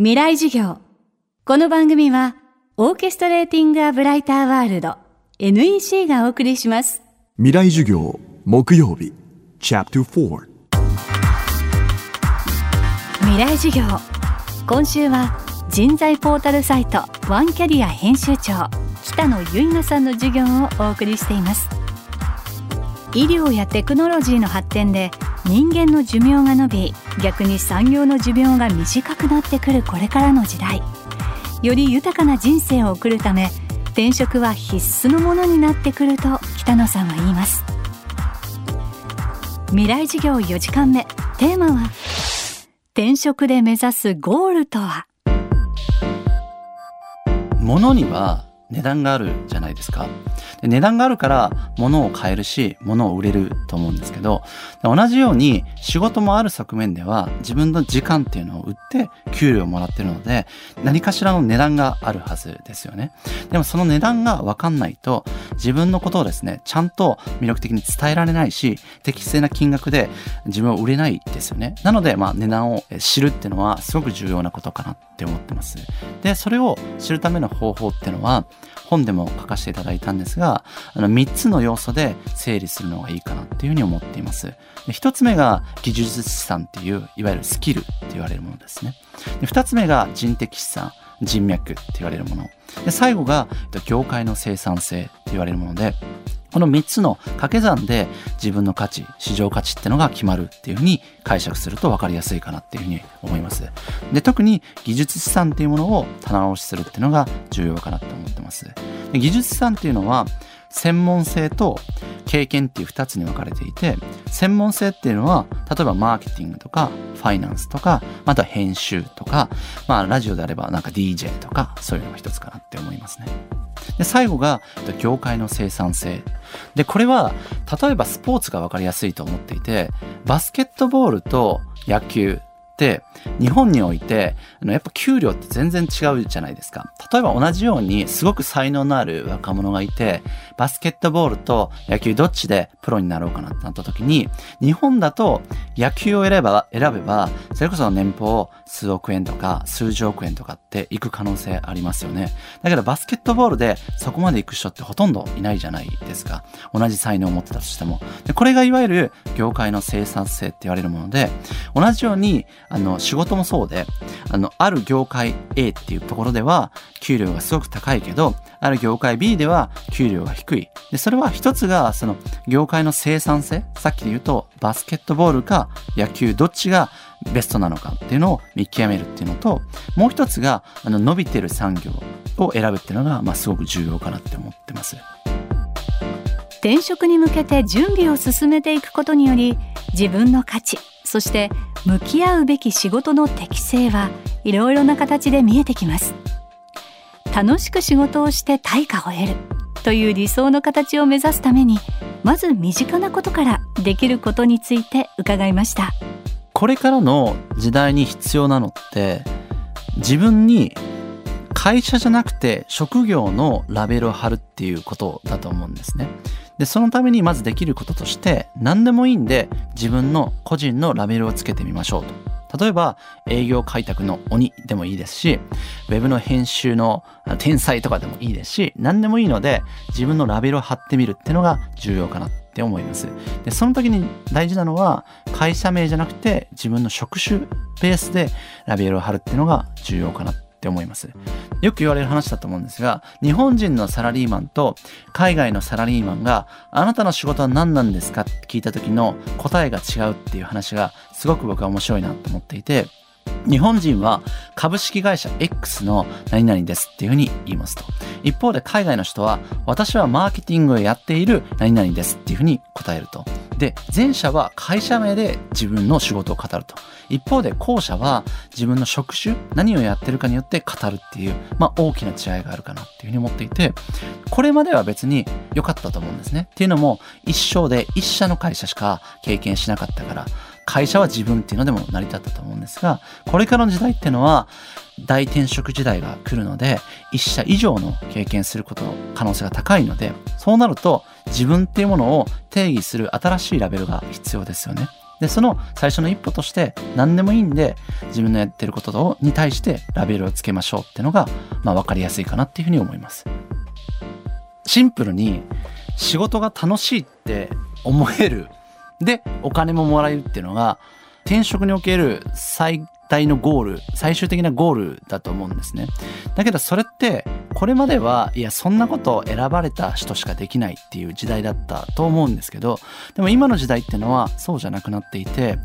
未来授業。この番組は、オーケストレーティング・ア・ブライター・ワールド NEC がお送りします。未来授業木曜日 Chapter 4未来授業。今週は、人材ポータルサイトワンキャリア編集長北野由奈さんの授業をお送りしています。医療やテクノロジーの発展で人間の寿命が伸び逆に産業の寿命が短くなってくるこれからの時代。より豊かな人生を送るため転職は必須のものになってくると北野さんは言います。未来授業4時間目。テーマは転職で目指すゴールとは？物には値段があるじゃないですか。で値段があるから物を買えるし、物を売れると思うんですけど、同じように仕事もある側面では自分の時間っていうのを売って給料をもらってるので、何かしらの値段があるはずですよね。でもその値段がわかんないと自分のことをですね、ちゃんと魅力的に伝えられないし、適正な金額で自分を売れないですよね。なので、まあ値段を知るっていうのはすごく重要なことかなって思ってます。で、それを知るための方法っていうのは、本でも書かせていただいたんですが、あの3つの要素で整理するのがいいかなっていうふうに思っています。で1つ目が技術資産っていう、いわゆるスキルって言われるものですね。で2つ目が人的資産、人脈って言われるもの。で最後が業界の生産性って言われるもので、この3つの掛け算で自分の価値、市場価値ってのが決まるっていうふうに解釈すると分かりやすいかなっていうふうに思います。で、特に技術資産っていうものを棚卸しするっていうのが重要かなと思ってます。技術資産っていうのは専門性と経験っていう2つに分かれていて専門性っていうのは例えばマーケティングとかファイナンスとかまた編集とかまあラジオであればなんか DJ とかそういうのが一つかなって思いますね。で最後が業界の生産性でこれは例えばスポーツが分かりやすいと思っていてバスケットボールと野球日本においてあのやっぱ給料って全然違うじゃないですか。例えば同じようにすごく才能のある若者がいてバスケットボールと野球どっちでプロになろうかなってなった時に日本だと野球を選べば選べばそれこそ年俸数億円とか数十億円とかって行く可能性ありますよね。だけどバスケットボールでそこまで行く人ってほとんどいないじゃないですか。同じ才能を持ってたとしても。でこれがいわゆる業界の生産性って言われるもので同じようにあの仕事もそうであのある業界 A っていうところでは給料がすごく高いけどある業界 B では給料が低いでそれは一つがその業界の生産性さっきで言うとバスケットボールか野球どっちがベストなのかっていうのを見極めるっていうのともう一つがあの伸びてる産業を選ぶっていうのが、まあ、すごく重要かなって思ってます。転職に向けて準備を進めていくことにより自分の価値そして向き合うべき仕事の適性はいろいろな形で見えてきます楽しく仕事をして対価を得るという理想の形を目指すためにまず身近なことからできることについて伺いましたこれからの時代に必要なのって自分に会社じゃなくて職業のラベルを貼るっていうことだと思うんですね。で、そのためにまずできることとして何でもいいんで自分の個人のラベルをつけてみましょうと。例えば営業開拓の鬼でもいいですし、ウェブの編集の天才とかでもいいですし、何でもいいので自分のラベルを貼ってみるっていうのが重要かなって思います。で、その時に大事なのは会社名じゃなくて自分の職種ベースでラベルを貼るっていうのが重要かなって思います。よく言われる話だと思うんですが、日本人のサラリーマンと海外のサラリーマンがあなたの仕事は何なんですかって聞いた時の答えが違うっていう話がすごく僕は面白いなと思っていて、日本人は株式会社 X の何々ですっていうふうに言いますと。一方で海外の人は私はマーケティングをやっている何々ですっていうふうに答えると。で、前者は会社名で自分の仕事を語ると。一方で後者は自分の職種、何をやってるかによって語るっていう、まあ大きな違いがあるかなっていうふうに思っていて、これまでは別に良かったと思うんですね。っていうのも一生で一社の会社しか経験しなかったから、会社は自分っていうのでも成り立ったと思うんですが、これからの時代っていうのは、大転職時代が来るので、一社以上の経験すること可能性が高いので、そうなると自分っていうものを定義する新しいラベルが必要ですよね。で、その最初の一歩として何でもいいんで自分のやってることに対してラベルをつけましょうっていうのが、まあ分かりやすいかなっていうふうに思います。シンプルに仕事が楽しいって思える。で、お金ももらえるっていうのが転職における最大のゴール、最終的なゴールだと思うんですね。だけどそれって、これまでは、いや、そんなことを選ばれた人しかできないっていう時代だったと思うんですけど、でも今の時代っていうのはそうじゃなくなっていて、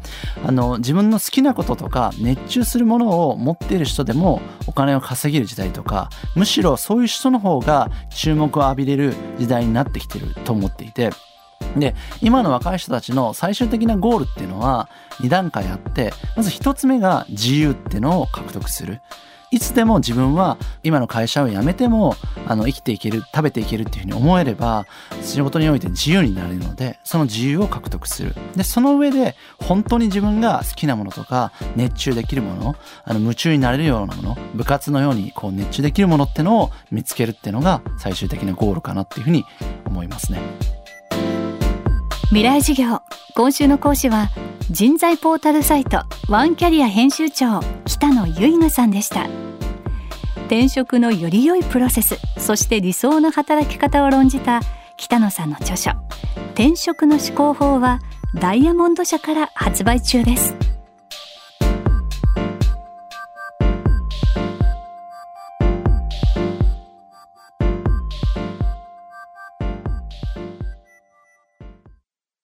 あの、自分の好きなこととか熱中するものを持っている人でもお金を稼げる時代とか、むしろそういう人の方が注目を浴びれる時代になってきてると思っていて、で、今の若い人たちの最終的なゴールっていうのは2段階あって、まず1つ目が自由っていうのを獲得する。いつでも自分は今の会社を辞めてもあの生きていける食べていけるっていうふうに思えれば仕事において自由になれるのでその自由を獲得するでその上で本当に自分が好きなものとか熱中できるものあの夢中になれるようなもの部活のようにこう熱中できるものってのを見つけるっていうのが最終的なゴールかなっていうふうに思いますね。未来授業。今週の講師は人材ポータルサイトワンキャリア編集長北野由奈さんでした。転職のより良いプロセスそして理想の働き方を論じた北野さんの著書。転職の思考法はダイヤモンド社から発売中です。